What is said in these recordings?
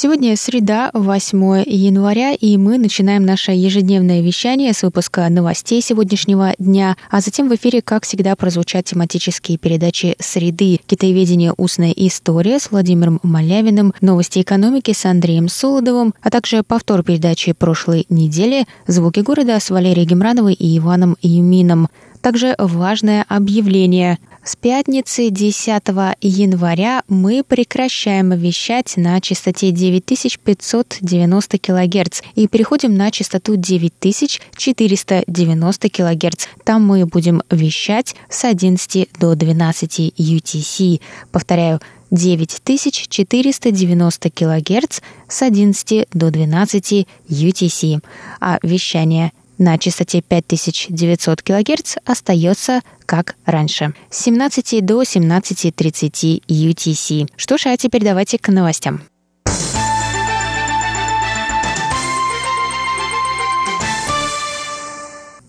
Сегодня среда, 8 января, и мы начинаем наше ежедневное вещание с выпуска новостей сегодняшнего дня, а затем в эфире, как всегда, прозвучат тематические передачи «Среды», «Китаеведение. Устная история» с Владимиром Малявиным, «Новости экономики» с Андреем Солодовым, а также повтор передачи прошлой недели «Звуки города» с Валерией Гемрановой и Иваном Юмином. Также важное объявление. С пятницы 10 января мы прекращаем вещать на частоте 9590 кГц и переходим на частоту 9490 кГц. Там мы будем вещать с 11 до 12 UTC. Повторяю, 9490 кГц с 11 до 12 UTC, а вещание на частоте 5900 кГц остается как раньше. С 17 до 17.30 UTC. Что ж, а теперь давайте к новостям.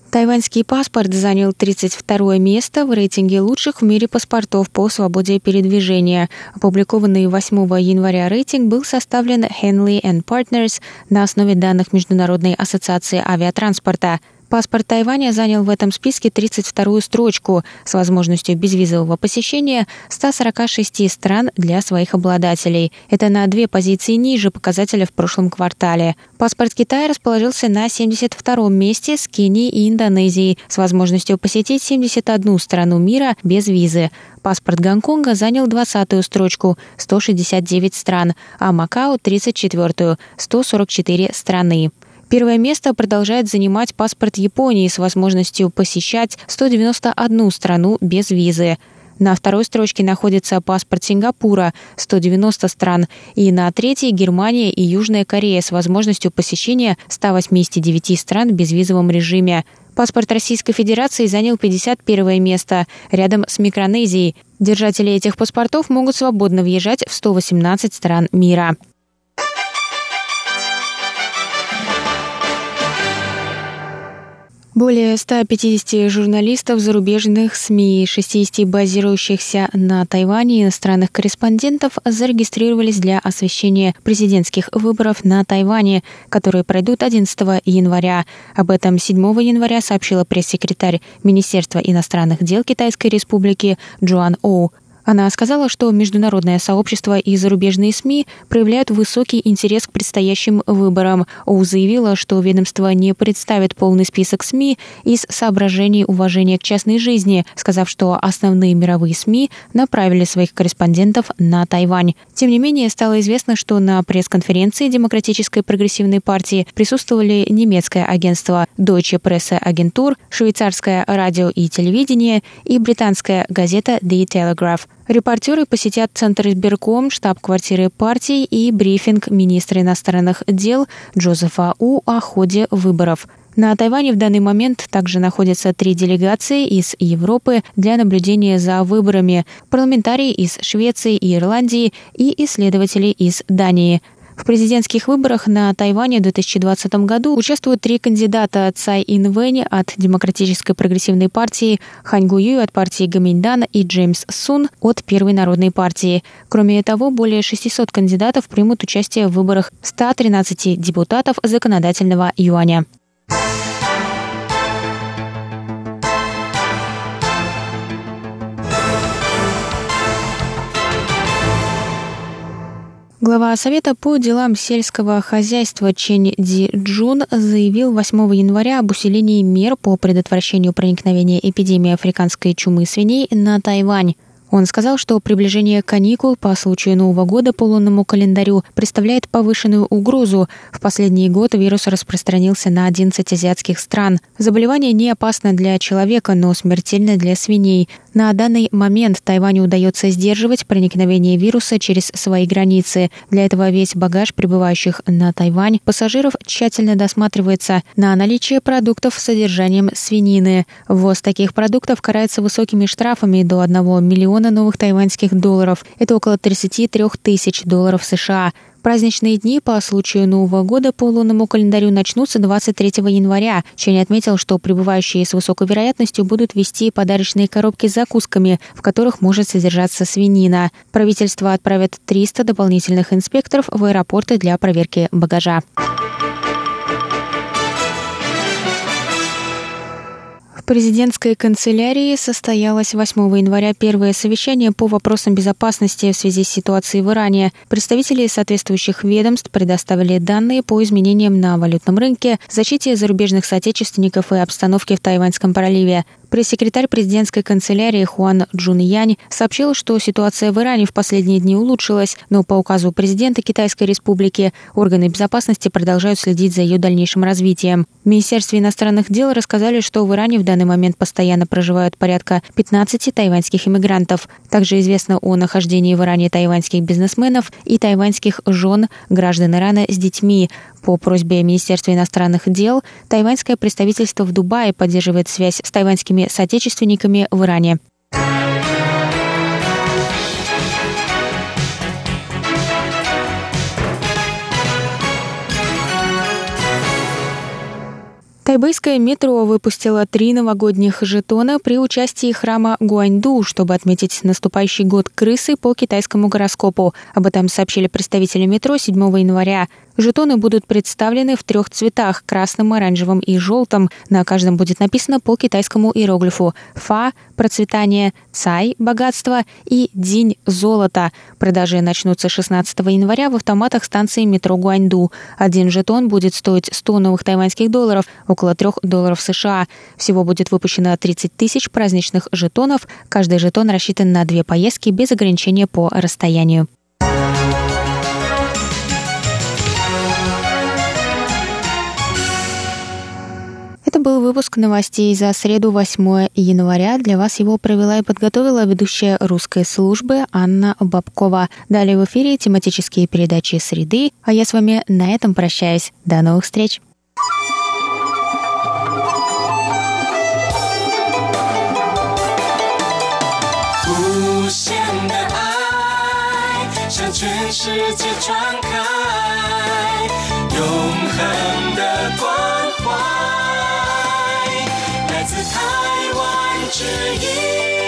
Тайваньский паспорт занял 32 место в рейтинге лучших в мире паспортов по свободе передвижения. Опубликованный 8 января рейтинг был составлен Henley Partners на основе данных Международной ассоциации авиатранспорта – Паспорт Тайваня занял в этом списке 32-ю строчку с возможностью безвизового посещения 146 стран для своих обладателей. Это на две позиции ниже показателя в прошлом квартале. Паспорт Китая расположился на 72-м месте с Кенией и Индонезией с возможностью посетить 71 страну мира без визы. Паспорт Гонконга занял 20-ю строчку – 169 стран, а Макао – 34-ю – 144 страны. Первое место продолжает занимать паспорт Японии с возможностью посещать 191 страну без визы. На второй строчке находится паспорт Сингапура – 190 стран, и на третьей – Германия и Южная Корея с возможностью посещения 189 стран в безвизовом режиме. Паспорт Российской Федерации занял 51 место, рядом с Микронезией. Держатели этих паспортов могут свободно въезжать в 118 стран мира. Более 150 журналистов зарубежных СМИ, 60 базирующихся на Тайване иностранных корреспондентов зарегистрировались для освещения президентских выборов на Тайване, которые пройдут 11 января. Об этом 7 января сообщила пресс-секретарь Министерства иностранных дел Китайской Республики Джоан Оу. Она сказала, что международное сообщество и зарубежные СМИ проявляют высокий интерес к предстоящим выборам. Оу заявила, что ведомство не представит полный список СМИ из соображений уважения к частной жизни, сказав, что основные мировые СМИ направили своих корреспондентов на Тайвань. Тем не менее, стало известно, что на пресс-конференции Демократической прогрессивной партии присутствовали немецкое агентство Deutsche Presse Agentur, швейцарское радио и телевидение и британская газета The Telegraph. Репортеры посетят Центр избирком, штаб-квартиры партии и брифинг министра иностранных дел Джозефа У о ходе выборов. На Тайване в данный момент также находятся три делегации из Европы для наблюдения за выборами, парламентарии из Швеции и Ирландии и исследователи из Дании – в президентских выборах на Тайване в 2020 году участвуют три кандидата Цай Инвэнь от Демократической прогрессивной партии, Хань Гую от партии Гаминьдан и Джеймс Сун от Первой народной партии. Кроме того, более 600 кандидатов примут участие в выборах 113 депутатов законодательного юаня. Глава Совета по делам сельского хозяйства Чен Ди Джун заявил 8 января об усилении мер по предотвращению проникновения эпидемии африканской чумы свиней на Тайвань. Он сказал, что приближение каникул по случаю Нового года по лунному календарю представляет повышенную угрозу. В последний год вирус распространился на 11 азиатских стран. Заболевание не опасно для человека, но смертельно для свиней. На данный момент Тайваню удается сдерживать проникновение вируса через свои границы. Для этого весь багаж прибывающих на Тайвань пассажиров тщательно досматривается на наличие продуктов с содержанием свинины. Ввоз таких продуктов карается высокими штрафами до 1 миллиона новых тайваньских долларов. Это около 33 тысяч долларов США. Праздничные дни по случаю Нового года по лунному календарю начнутся 23 января. Чень отметил, что прибывающие с высокой вероятностью будут вести подарочные коробки с закусками, в которых может содержаться свинина. Правительство отправит 300 дополнительных инспекторов в аэропорты для проверки багажа. Президентской канцелярии состоялось 8 января первое совещание по вопросам безопасности в связи с ситуацией в Иране. Представители соответствующих ведомств предоставили данные по изменениям на валютном рынке, защите зарубежных соотечественников и обстановке в Тайваньском проливе. Пресс-секретарь президентской канцелярии Хуан Джун Янь сообщил, что ситуация в Иране в последние дни улучшилась, но по указу президента Китайской Республики органы безопасности продолжают следить за ее дальнейшим развитием. В Министерстве иностранных дел рассказали, что в Иране в данный момент постоянно проживают порядка 15 тайваньских иммигрантов. Также известно о нахождении в Иране тайваньских бизнесменов и тайваньских жен граждан Ирана с детьми. По просьбе Министерства иностранных дел тайваньское представительство в Дубае поддерживает связь с тайваньскими соотечественниками в Иране. Тайбэйское метро выпустило три новогодних жетона при участии храма Гуаньду, чтобы отметить наступающий год крысы по китайскому гороскопу. Об этом сообщили представители метро 7 января. Жетоны будут представлены в трех цветах – красным, оранжевым и желтым. На каждом будет написано по китайскому иероглифу «Фа» – процветание, «Цай» – богатство и «Динь» – золото. Продажи начнутся 16 января в автоматах станции метро Гуаньду. Один жетон будет стоить 100 новых тайваньских долларов, около 3 долларов США. Всего будет выпущено 30 тысяч праздничных жетонов. Каждый жетон рассчитан на две поездки без ограничения по расстоянию. выпуск новостей за среду 8 января. Для вас его провела и подготовила ведущая русской службы Анна Бабкова. Далее в эфире тематические передачи «Среды», а я с вами на этом прощаюсь. До новых встреч! 全世界传开，永恒的关怀。 只因